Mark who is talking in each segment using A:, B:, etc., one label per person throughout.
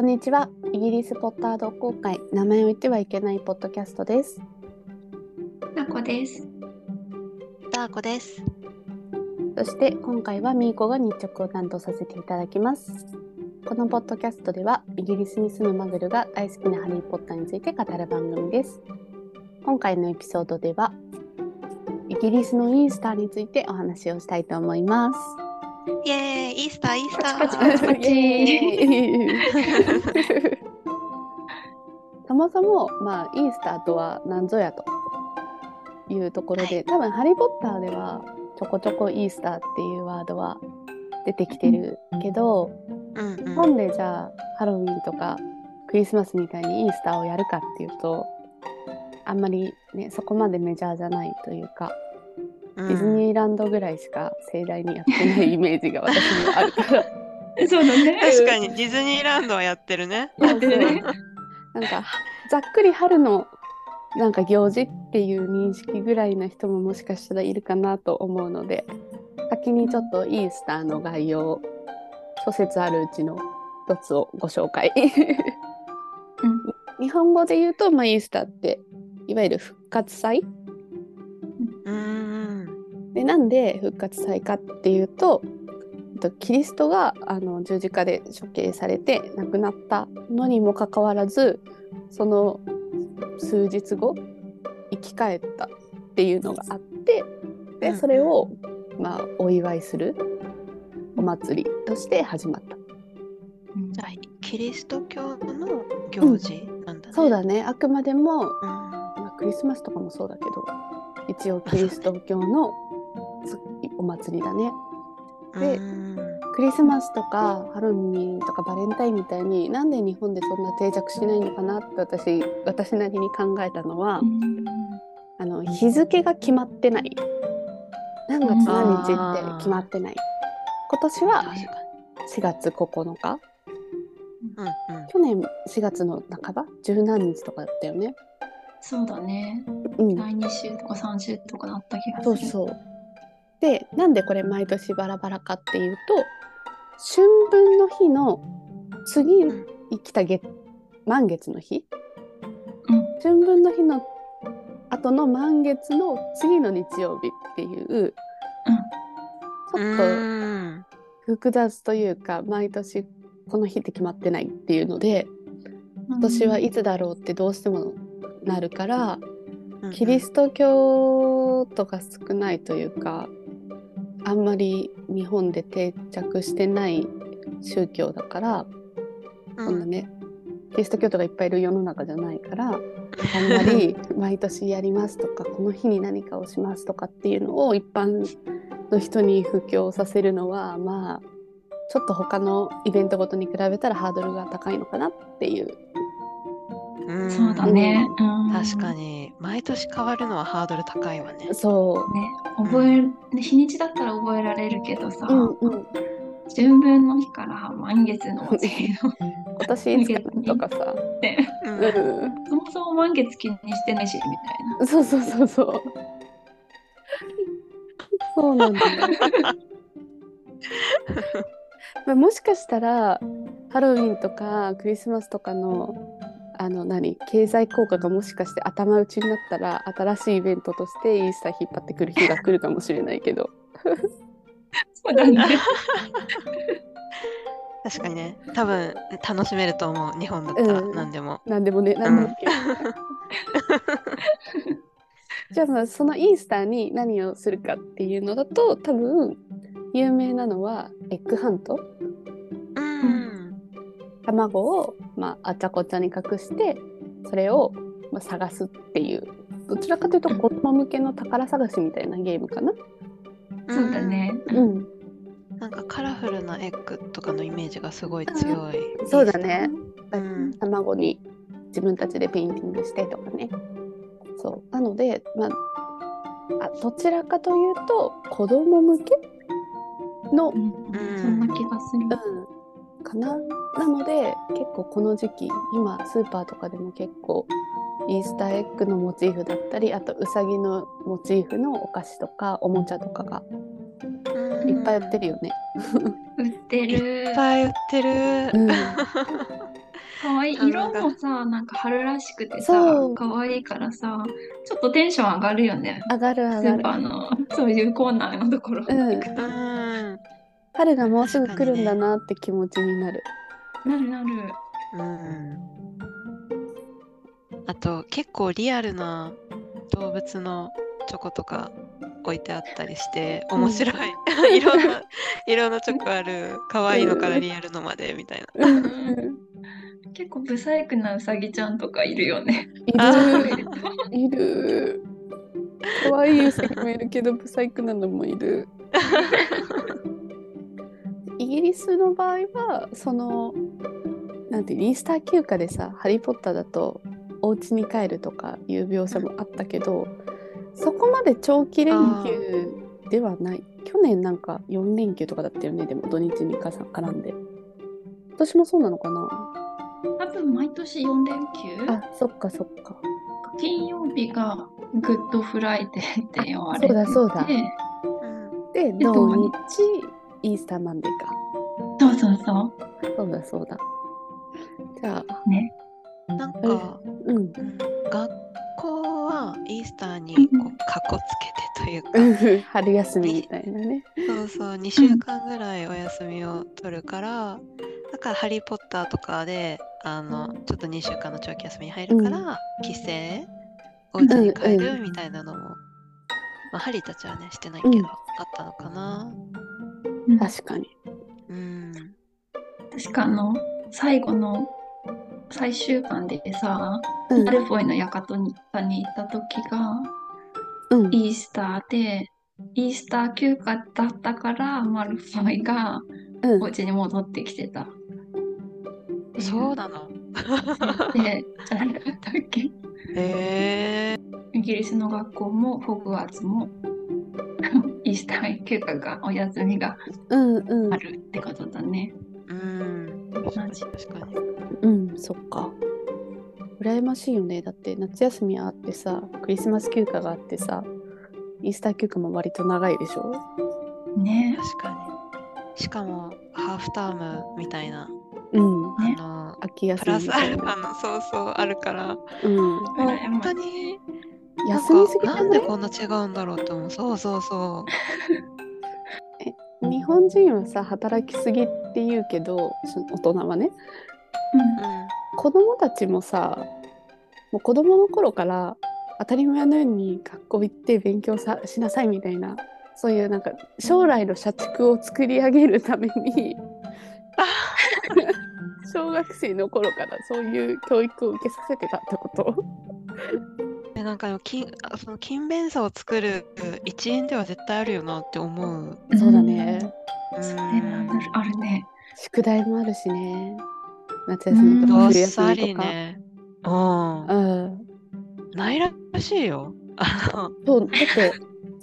A: こんにちは。イギリスポッター同好会名前を言ってはいけないポッドキャストです。
B: なこです。
C: ダーコです。
A: そして今回はミーコが日直を担当させていただきます。このポッドキャストではイギリスに住むマグルが大好きなハリー・ポッターについて語る番組です。今回のエピソードではイギリスのイースターについてお話をしたいと思います。
C: イエーイ、イースター、イースタ
B: パチパチパチパ
C: ー。
B: チ
A: そもそも、まあ、イースターとは何ぞやというところで、
C: はい
A: 多分「ハリー・ポッター」ではちょこちょこイースターっていうワードは出てきてるけど、
C: うんうん。
A: 日本でじゃあハロウィンとかクリスマスみたいにイースターをやるかっていうとあんまりねそこまでメジャーじゃないというか、
C: うん
A: ディズニーランドぐらいしか盛大にやってないイメージが私にはあるから。
B: そうだね。
C: 確かにディズニーランドはやってるね。
B: やってるね。
A: なんかざっくり春のなんか行事っていう認識ぐらいの人ももしかしたらいるかなと思うので先にちょっとイースターの概要諸説あるうちの一つをご紹介日本語で言うと、まあ、イースターっていわゆる復活祭なんで復活祭かっていうとえっとキリストがあの十字架で処刑されて亡くなったのにもかかわらずその数日後生き返ったっていうのがあってで
C: うん
A: それを、まあ、お祝いするお祭りとして始まった。
C: じゃあ、キリスト教の行事なんだね。
A: そうだねあくまでも、
C: うん。
A: まあ、クリスマスとかもそうだけど一応キリスト教のつお祭りだね。で
C: うん
A: クリスマスとかハロウィンとかバレンタインみたいになんで日本でそんな定着しないのかなって私私なりに考えたのは、あの日付が決まってない何月何日って決まってない今年は
C: 確かに。
A: 4月9日
C: うんうん。
A: 去年4月の半ば？十何日とかだったよね。
B: そうだね。
A: うん、
B: 第2週とか3週とかだった気がする。
A: そうそう。でなんでこれ毎年バラバラかっていうと春分の日の次
C: うん
A: 生きた月満月の日
B: うん。
A: 春分の日の後の満月の次の日曜日っていうちょっと
C: うん
A: 複雑というか毎年この日って決まってないっていうので
B: うん。
A: 今年はいつだろうってどうしてもなるから
C: うん。
A: キリスト教とか少ないというかあんまり日本で定着してない宗教だから、
C: うん
A: こんなねキリスト教徒がいっぱいいる世の中じゃないからあんまり毎年やりますとか この日に何かをしますとかっていうのを一般の人に布教させるのはまあちょっと他のイベントごとに比べたらハードルが高いのかなっていう。
C: うん
B: そうだね。うん
C: 確か。に、毎年変わるのはハードル高いわね。
A: そう
B: ね、覚える、ね日にちだったら覚えられるけどさ、
A: うんうん、
B: 春分の日から満月の祭りの
A: 今年いつかなとかさ、
B: そもそも満月気にしてないし、みたいな。
A: そうそうそうそう。そうなんだよ。まあもしかしたらハロウィンとかクリスマスとかのあの何？経済効果がもしかして頭打ちになったら新しいイベントとしてイースター引っ張ってくる日が来るかもしれないけど。
B: そうだね。
C: 確かにね、多分楽しめると思う、日本だったら
A: うん。
C: 何でも。
A: 何でもね何でも OK じゃあまあそのイースターに何をするかっていうのだと多分有名なのはエッグハント。
C: うん。
A: 卵を、まあ、あちゃこちゃに隠してそれを、まあ、探すっていうどちらかというと子供向けの宝探しみたいなゲームかな。
B: そうだね。
A: うん、
C: なんかカラフルなエッグとかのイメージがすごい強い。
A: そうだね。
C: うん
A: 卵に自分たちでペインティングしてとかね。そうなので、まあ、あどちらかというと子供向けの、
B: うん
C: ん
B: そんな気がする。
A: うん、かな。なので結構この時期今スーパーとかでも結構イースターエッグのモチーフだったりあとウサギのモチーフのお菓子とかおもちゃとかがいっぱい売ってるよね。
B: 売って
C: い
B: る
C: っ。ぱい売ってる。
A: うん
B: かわいい。色
C: あなんか
B: もさ、なんか春らしくて
A: そ
B: さ
A: う、
B: かわいいからさ、ちょっとテンション上がるよね。
A: 上がる上
B: ス
A: がる
B: ーパーのそういうコーナーのところ。
A: うん
C: うん。
A: 春がもうすぐ来るんだなって気持ちになる
B: なるなる。
C: うん。あと結構リアルな動物のチョコとか置いてあったりして面白い。いろんな色のチョコある。可愛いのからリアルのまでみたいな。
A: うん
B: 結構ブサイクなうさぎちゃんとかいるよね。
A: い
C: あ
A: る いる可愛いウサギもいるけどブサイクなのもいるイ ギリスの場合はそのなんてイースター休暇でさ「ハリー・ポッター」だとお家に帰るとかいう描写もあったけどそこまで長期連休ではない。去年なんか4連休とかだったよねでも土日にかさ絡んで。今年もそうなのかな。
B: 多分毎年4連休？
A: あそっかそっか。
B: 金曜日がグッドフライデーって言われてて
A: そうだそうだ。
C: うん
A: で
B: と
A: 土日イースターマンデーか
B: そうそうそ
A: そうだそうだ。じゃあ。
B: う。ね。
C: なんか、
A: うん。
C: うん学校はイースターにこ
B: うん。
C: うかっこつけてというか、
A: 春休みみたいなね。
C: そうそう2週間ぐらいお休みを取るから、だから「ハリー・ポッター」とかであのちょっと2週間の長期休みに入るから、帰省お家に帰
A: うんうん
C: るみたいなのも、まあ、ハリーたちはねしてないけど、
A: うん。
C: あったのかな。
B: うん。
A: 確かに
C: うん。
B: 確かあの、最後の最終巻でさ、
A: うん。
B: マルフォイの館にに行った時が
A: うん。
B: イースターで、イースター休暇だったからマルフォイが
A: うん。
B: お家に戻ってきてた。
C: そうなの？
B: で、じゃなかったっけ？
C: へえ
B: イギリスの学校もホグワーツもイースター休暇がお休みが
A: うんうん。
B: あるってことだね。
C: うん。
B: 同じ
C: 確かに。
A: うんそっか。羨ましいよね。だって夏休みあってさクリスマス休暇があってさイースター休暇も割と長いでしょ？
B: ね。
C: 確かに。しかもハーフタームみたいな。
A: うん。
B: ね。
C: あの
A: 秋休
C: プラスア
A: みみたいな。
C: ルファのそうそうあるから。
A: うん。
C: 本当に
A: 休みすぎじ
C: なんでこんな違うんだろうって思う。そうそうそ
A: 日本人はさ働きすぎって言うけどその大人はね。
C: う、
A: 子供たちもさもう子供の頃から当たり前のように学校行って勉強さしなさいみたいなそういうなんか将来の社畜を作り上げるために 小学生の頃からそういう教育を受けさせてたってこと？
C: うん、でなんかでも勤あその勤勉さを作る一因では絶対あるよなって思う。
A: そうだね。
C: うん
B: それはあるあるね。
A: 宿題もあるしね夏休みとか
C: どっ
A: 冬
C: さ
A: 休みとか。
C: りね。うん。
A: うん
C: ないらしいよ。
A: そうだって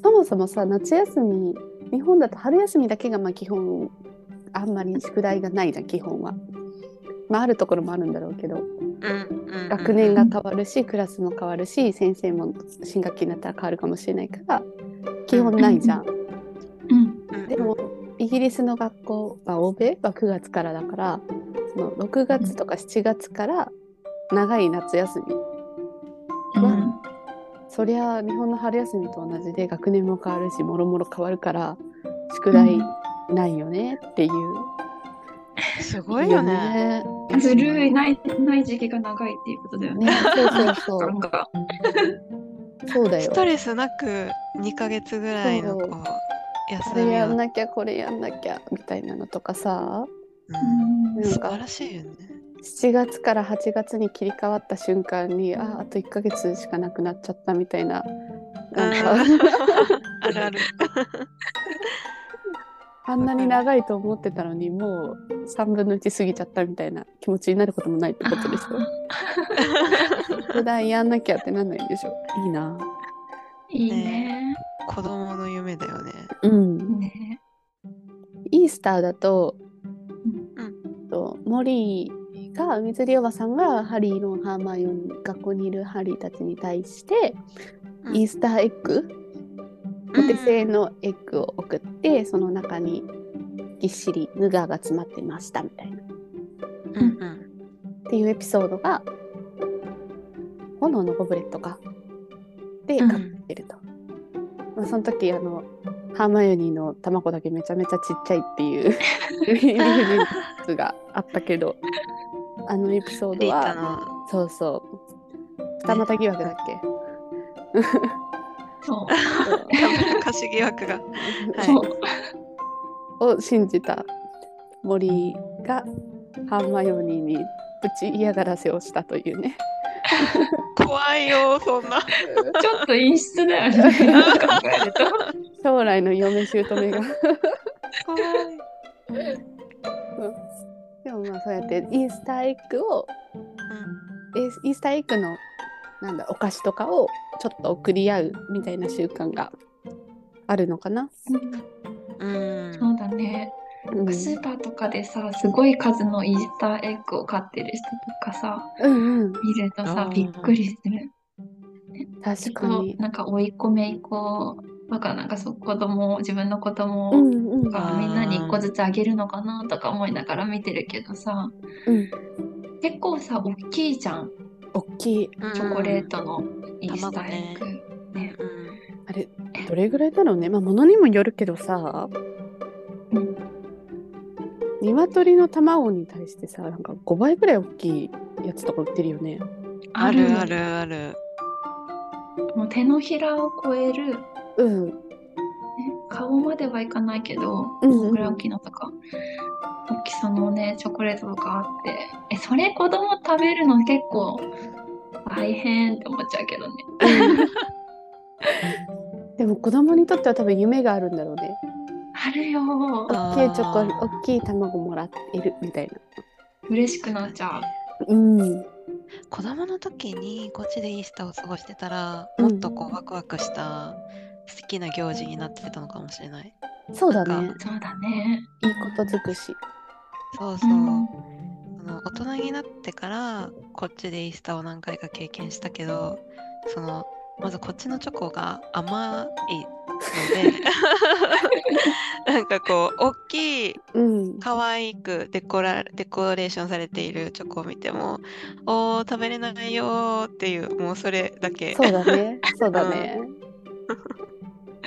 A: そもそもさ夏休み日本だと春休みだけがまあ基本あんまり宿題がないじゃん基本は。まああるところもあるんだろうけど。学年が変わるしクラスも変わるし先生も新学期になったら変わるかもしれないから基本ないじゃん。でもイギリスの学校、まあ、欧米は9月からだからその6月とか7月から長い夏休み。
B: うん。
A: そりゃ日本の春休みと同じで学年も変わるしもろもろ変わるから宿題ないよねっていう。
C: すごいよね。
B: ずるいないない時期が長いっていうことだよね。
A: ねそうそうそう
B: か
A: そうだよ
C: ス。トレスなく2ヶ月ぐらいのこう
A: こ
C: 休みを。
A: れやんなきゃこれやんなきゃみたいなのとかさ
C: うん
A: なんか
C: 素晴らしいよね。
A: 7月から8月に切り替わった瞬間にああと1ヶ月しかなくなっちゃったみたいななんか
C: うん あるある。
A: あんなに長いと思ってたのにもう3分の1過ぎちゃったみたいな気持ちになることもないってことでしょ？宿題やんなきゃってなんないんでしょ？いいな。
B: いいね。
C: 子供の夢だよね。
A: うん。
B: ね
A: イースターだと、
C: うん
A: とモリーが水りおばさんがハリーのハーマイオニー学校にいるハリーたちに対して、
C: うん
A: イースターエッグお手製のエッグを送って、その中にぎっしりヌガーが詰まってましたみたいな。
C: うんうん。
A: っていうエピソードが炎のゴブレットかで
B: うん
A: 書いてると、まあ、その時あのハーマイオニーの卵だけめちゃめちゃちっちゃいっていう理不尽があったけどあのエピソードは
C: の。
A: そうそう。二股疑惑だっけ、
B: そう。
C: 歌詞疑惑が。はい
B: そう。
A: を信じた森がハーマイオニーにぶち嫌がらせをしたというね。
C: 怖いよ、そんな。
B: ちょっと陰湿だよね。
A: 将来の嫁姑が
C: 怖い。
A: でもまあそうやってイースターエッグをえイースターエッグのなんだお菓子とかをちょっと送り合うみたいな習慣があるのかな？
C: うん。うん。
B: そうだね。
A: うん
B: スーパーとかでさ、すごい数のイースターエッグを買ってる人とかさ、
A: うんうん
B: 見るとさびっくりする。
A: 確かに。
B: なんか追い込めいこう、だからなんかそう子供、自分の子供
A: うんうん
B: がみんなに一個ずつあげるのかなとか思いながら見てるけどさ、
A: うん。
B: 結構さ、大きいじゃん。
A: 大きい。
B: チョコレートのイースターエッグ。ね
C: うん。
A: あれどれぐらいだろうね？まあ物にもよるけどさ、
B: うん
A: 鶏の卵に対してさなんか5倍ぐらい大きいやつとか売ってるよね。
C: あるあるある。
B: もう手のひらを超える、ね、
A: うん。
B: 顔まではいかないけど、
A: うんうん
B: このぐらい大きいのとか、大きさのね、チョコレートとかあって、え、それ子供食べるの結構大変って思っちゃうけどね。
A: でも子供にとっては多分夢があるんだろうね。
B: あるよー。
A: 大きいチョコ大きい卵もらってるみたいな。
B: 嬉しくなっちゃう。
A: うん。
C: 子供の時にこっちでイースターを過ごしてたら、
A: うん
C: もっとこうワクワクした素敵な行事になってたのかもしれない。
A: そうだね。
B: そうだね。
A: いいこと尽くし。
C: そうそう。
B: うん
C: その大人になってからこっちでイースターを何回か経験したけどそのまずこっちのチョコが甘いので なんかこう大きい
A: うん。
C: 可愛くデコラデコレーションされているチョコを見てもおー食べれないよーっていうもうそれだけ
A: そうだね。そうだね。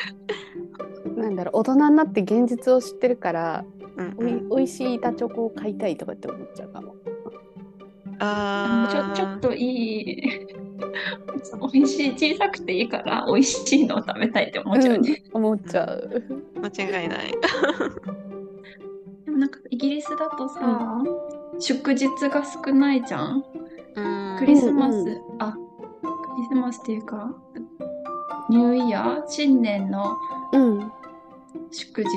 A: なんだろう大人になって現実を知ってるから、
C: うん
A: おい
C: うん、
A: おいしい板チョコを買いたいとかって思っちゃうかも。
C: あ
B: ちょ
C: ー
B: ちょっといい。美味しい。小さくていいから美味しいのを食べたいって思っちゃうね。
A: うん思っちゃう。
C: 間違いない
B: でもなんかイギリスだとさ、祝日が少ないじゃん。
C: うん
B: クリスマス、
A: うんう
B: あ、クリスマスっていうか、ニューイヤー、新年の
A: うん。
B: 祝日。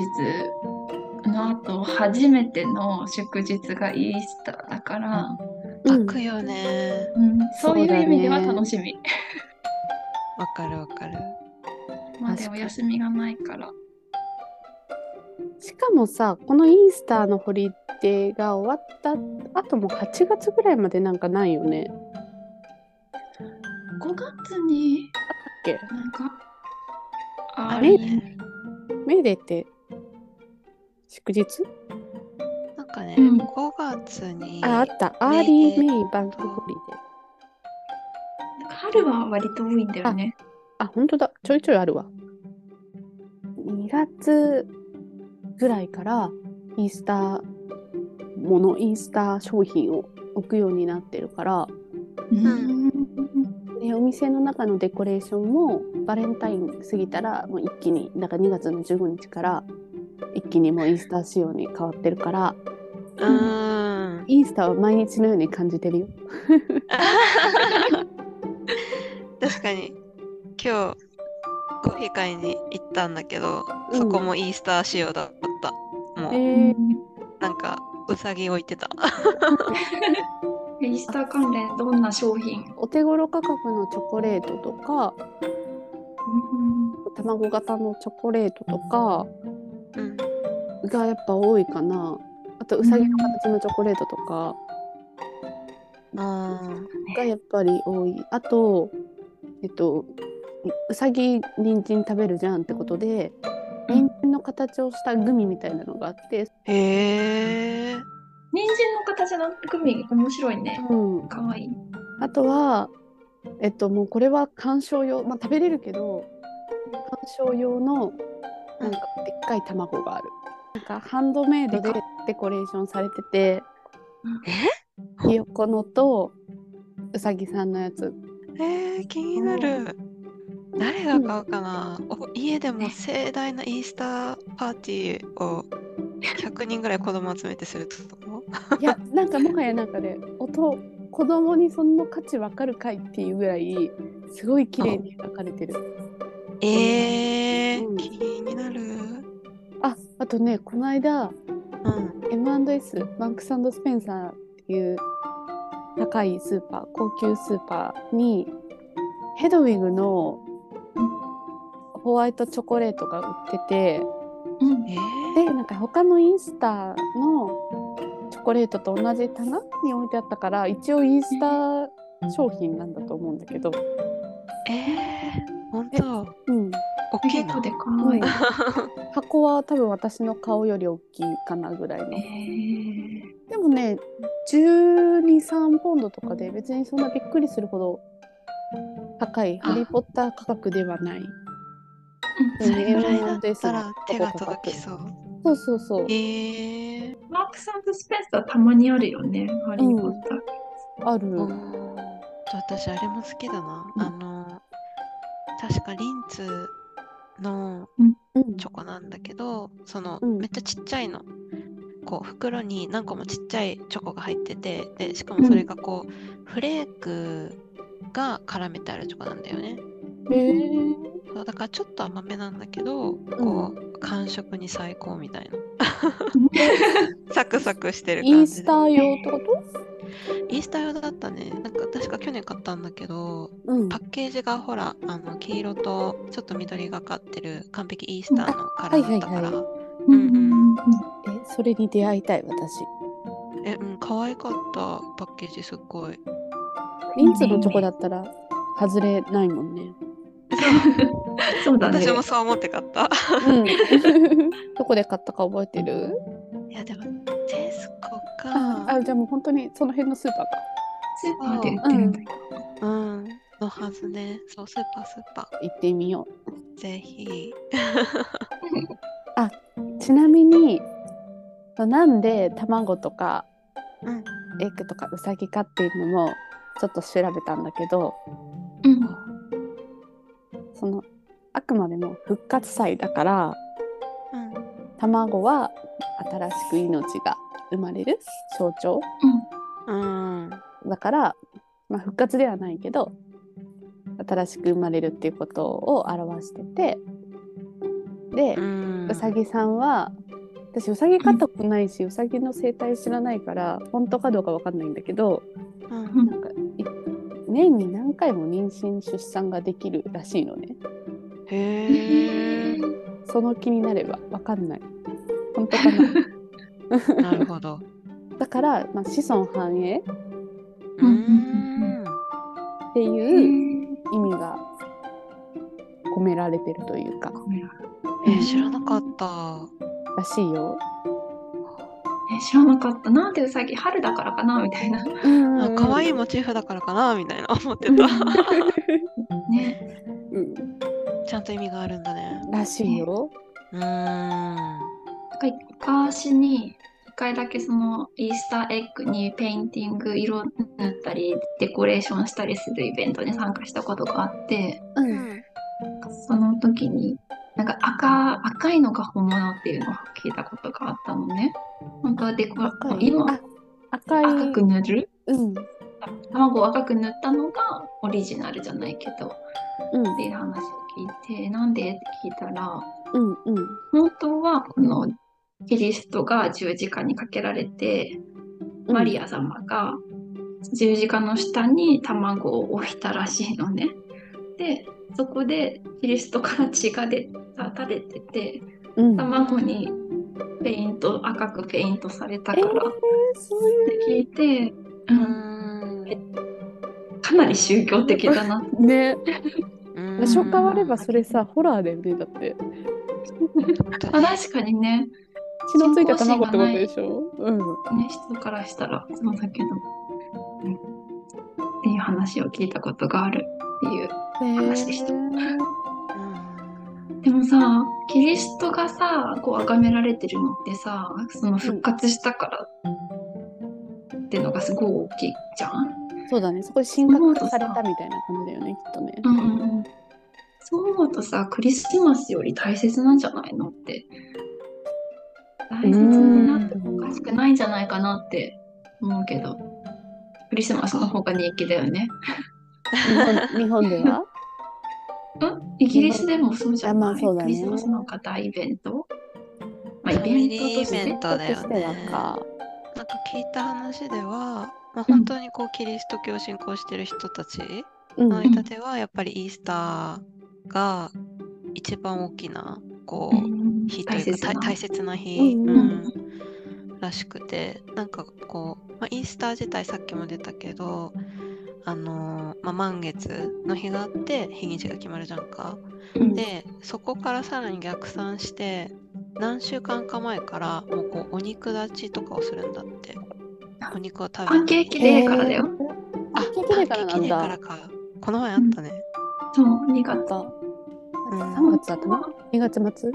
B: の後、初めての祝日がイースターだから、
A: うん。
C: 開くよね。
B: うん、そういう意味では楽しみ。
C: わかるわかる。
B: まあでも休みがないから。
A: しかもさこのイースターのホリデーが終わった後も8月ぐらいまでなんかないよね。
B: 5月に
A: け。
B: なんか、
A: あ
B: れ？
C: ね。
A: メーデーって祝日？
C: なんかね、
B: うん。
C: 5月に
A: ああった。ア
C: メー
A: ーリ
C: デー
A: ーメイバンクホリデー。
B: 春は割と多いんだよね。
A: あ本当だ。ちょいちょいあるわ。2月ぐらいからイースターものイースター商品を置くようになってるから
B: うん。
A: でお店の中のデコレーションもバレンタイン過ぎたらもう一気にだから2月の15日から一気にもうイースター仕様に変わってるから
C: うー。ん
A: イースターは毎日のように感じてるよ。
C: 確かに。今日コーヒー買いに行ったんだけど、
A: うん。
C: そこもイースター仕様だった。もう、
A: えー。
C: なんかうさぎ置いてた
B: イースター関連どんな商品？
A: お手頃価格のチョコレートとか卵型のチョコレートとか
C: うん。
A: がやっぱ多いかな。あとうさぎの形のチョコレートとか。
C: あ
A: がやっぱり多い。あとえっとうさぎ人参食べるじゃんってことで
B: うん。
A: 人参の形をしたグミみたいなのがあって
C: ーへえ
B: 人参の形のグミ面白いね。
A: うん、
B: かわいい。
A: あとはえっともうこれは鑑賞用まあ食べれるけど鑑賞用のなんかでっかい卵がある。なんかハンドメイドで
B: で
A: デコレーションされてて
C: え？
A: ひよこのとうさぎさんのやつ
C: えー、気になる。誰が買うかな、お家でも盛大なイースターパーティーを100人ぐらい子供集めてすると
A: いやなんかもはやなんかね音子供にその価値わかるかいっていうぐらいすごい綺麗に描かれてる。
C: えー、
A: うん
C: 気になる。
A: ああとねこの間
C: うん。
A: M&S バンクススペンサーっていう高いスーパー高級スーパーにヘドウィグのホワイトチョコレートが売ってて
B: うん。
C: え
A: でなんか他のイースターのコレートと同じ棚に置いてあったから一応イースター商品なんだと思うんだけど、
C: ー、えー、本当？
A: うん、
C: 大きいな
B: 結構。でかい。
A: 箱は多分私の顔より大きいかなぐらいの。
B: えー、
A: でもね123ポンドとかで別にそんなびっくりするほど高い
C: あ。
A: ハリー・ポッター価格ではない。
C: それぐらいだったら
A: の
C: 手が届きそう。
A: そうそうそう。
C: えー、
B: マークススペンサーたまにあるよね。ハリー・ポッター。
A: ある、
C: おー私あれも好きだな。
A: うん
C: あの確かリンツの
A: うん
C: チョコなんだけど、その、
A: うん
C: めっちゃちっちゃいの。こう袋に何個もちっちゃいチョコが入っててでしかもそれがこう、フレークが絡めてあるチョコなんだよね。
A: へー
C: そうだからちょっと甘めなんだけど、こう感触に最高みたいな。サクサクしてる感じで。
A: イースター用ってこと？
C: イースター用だったね。なんか確か去年買ったんだけど、
A: うん。
C: パッケージがほら、あの黄色とちょっと緑がかってる完璧イースターのカラーだったから、
A: はいはい
B: うんうん。うん
A: えそれに出会いたい私。
C: え、うん、可愛かったパッケージすっごい。
A: リンツのチョコだったら外れないもんね
B: そうだね。
C: 私もそう思って買った。
A: うん どこで買ったか覚えてる？
C: いや、でも、テスコ
A: あ
C: か、
A: あじゃあもう本当にその辺のスーパーか
B: スーパーで売ってるんだよ。
C: うん、のはずね。そう、スーパースーパ
A: 行ってみよ
C: ー。ぜひ。
A: うちなみになんで卵とか
C: うん。
A: エッグとかウサギかっていうのもちょっと調べたんだけど
B: うん。
A: そのあくまでも復活祭だから
C: うん。
A: 卵は新しく命が生まれる象徴
C: うん。
A: だから、まあ、復活ではないけど新しく生まれるっていうことを表しててで、
C: うん。
A: うさぎさんは私うさぎ飼ったことないし、うさぎの生態知らないから本当かどうかわかんないんだけど
C: うん。
A: なんかい年に何回も妊娠出産ができるらしいのね
C: へえ。
A: その気になればわかんない本当かな？
C: なるほど。
A: だから、まあ、子孫繁栄？っ。て
B: へ
A: いう
B: ー
A: 意味が込められてるというか
C: え、知らなかった。
A: らしいよ。
B: え知らなかった。なんでうさぎ春だからかな？みたいな。
C: あ、可愛い
A: も
C: モチーフだからかな？みたいな思ってた。
B: ね。
A: うん、
C: ちゃんと意味があるんだね。
A: らしいよ。
C: うーん。
B: なんか昔に一回だけそのイースターエッグにペインティング色塗ったりデコレーションしたりするイベントに参加したことがあって
A: う、
C: うんん。
B: その時になんか赤赤いのが本物っていうのを聞いたことがあったのね。本当はデコ
A: 赤い
B: 色
A: あ赤い。
B: 赤く塗る？
A: うん。
B: 卵を赤く塗ったのがオリジナルじゃないけど
A: うん。
B: っていう話を聞いてなんで？って聞いたら
A: うんうん。
B: 本当はこのキリストが十字架にかけられて、
A: うん。
B: マリア様が十字架の下に卵を置いたらしいのね。でそこでキリストから血が出た垂れてて
A: うん。
B: 卵にペイント赤くペイントされたから。って聞いて、う、
C: うん。ん。
B: かなり宗教的だな。
A: ね。所変わればそれさホラーだよねだって。
B: あ確かにね。
A: 血のついた卵ってことでしょ？うん。
B: ね、人からしたらそうだけど、うん、っていう話を聞いたことがあるっていう。話でしたでもさ、キリストがさ、こう崇められてるのってさ、その復活したからってのがすごい大きいじゃん？
A: そうだね。そこで神格化されたみたいな感じだよね、きっとね。
B: うん。そう思うとさ、クリスマスより大切なんじゃないのって。大切になってもおかしくないんじゃないかなって思うけど、クリスマスの方が人気だよね。
A: 日本 日本では？
B: うん？イギリスでもそうじゃ
A: あ
B: ない、
A: まあそうだね。
B: クリスマスの方イベント？まあ、イベントとして
C: イベントだよね。
A: か。
C: なんか聞いた話では、まあ、
B: うん。
C: 本当にこうキリスト教を信仰してる人たち
A: うん。
C: の間ではやっぱりイースターが一番大きなこう、
B: うん。
C: 日というか大大切な日、
A: うん。
C: うん。らしくて。なんかこう、まあ、イースター自体さっきも出たけどあのーまあ、満月の日があって日にちが決まるじゃんか。
B: うん
C: でそこからさらに逆算して何週間か前からもうこうお肉立ちとかをするんだってお肉を食べ
B: パンケーキデーからだよ。
A: あ、パンケーキデーからなん
C: パンケーキデーから
A: だ。
C: かこの前あったね、
B: そう、2月
A: か。
C: うん
A: 3月だったの ?2 月末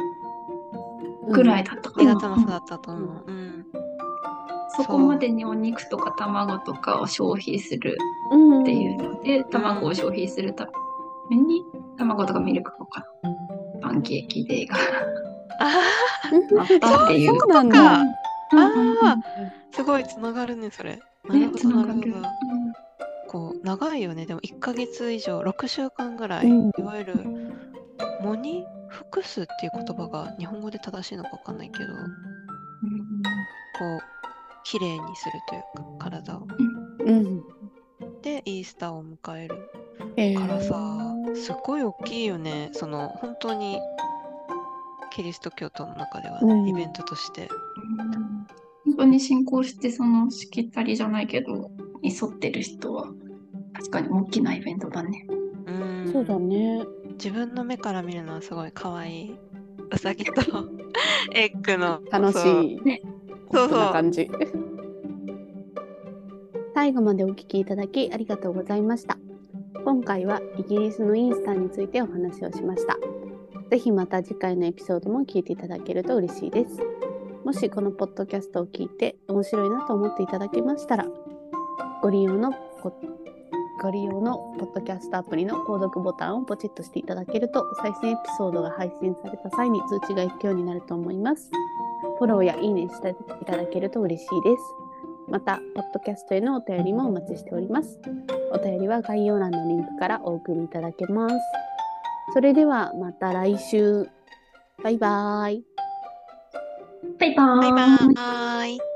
B: ぐらいだったか
C: 2
B: な。
C: 月末だったと思う、うん
B: そこまでにお肉とか卵とかを消費する
A: うん
B: っていうので、卵を消費するために、卵とかミルクとかパンケーキデー。が
C: あ
B: あったっていう。
A: そうなんだ。
C: か
B: うん
C: あー。すごいつながるねそれ。
B: ねつながる。
C: こう長いよね。でも1ヶ月以上6週間ぐらい、
A: うん。
C: いわゆる喪に服すっていう言葉が日本語で正しいのか分かんないけどこう綺麗にするというか体を。
A: うん。
C: でイースターを迎える。
A: えー。
C: からさすごい大きいよね。その本当にキリスト教徒の中ではね、
A: うん。
C: イベントとして。
B: うん本当に信仰してそのしきたりじゃないけどに沿ってる人は確かに大きなイベントだね。
C: うん。
A: そうだね。
C: 自分の目から見るのはすごい可愛い。うさぎと エッグの。
A: 楽しい。
B: ね
C: そうそう。
A: 感じ。最後までお聞きいただきありがとうございました。今回はイギリスのインスタについてお話をしました。ぜひまた次回のエピソードも聞いていただけると嬉しいです。もしこのポッドキャストを聞いて面白いなと思っていただけましたら、ご利用のごご利用のポッドキャストアプリの購読ボタンをポチッとしていただけると最新エピソードが配信された際に通知が行くようになると思います。フォローやいいねしていただけると嬉しいです。また、ポッドキャストへのお便りもお待ちしております。お便りは概要欄のリンクからお送りいただけます。それではまた来週。バイバーイ。
B: バイバーイ。
C: バイバーイ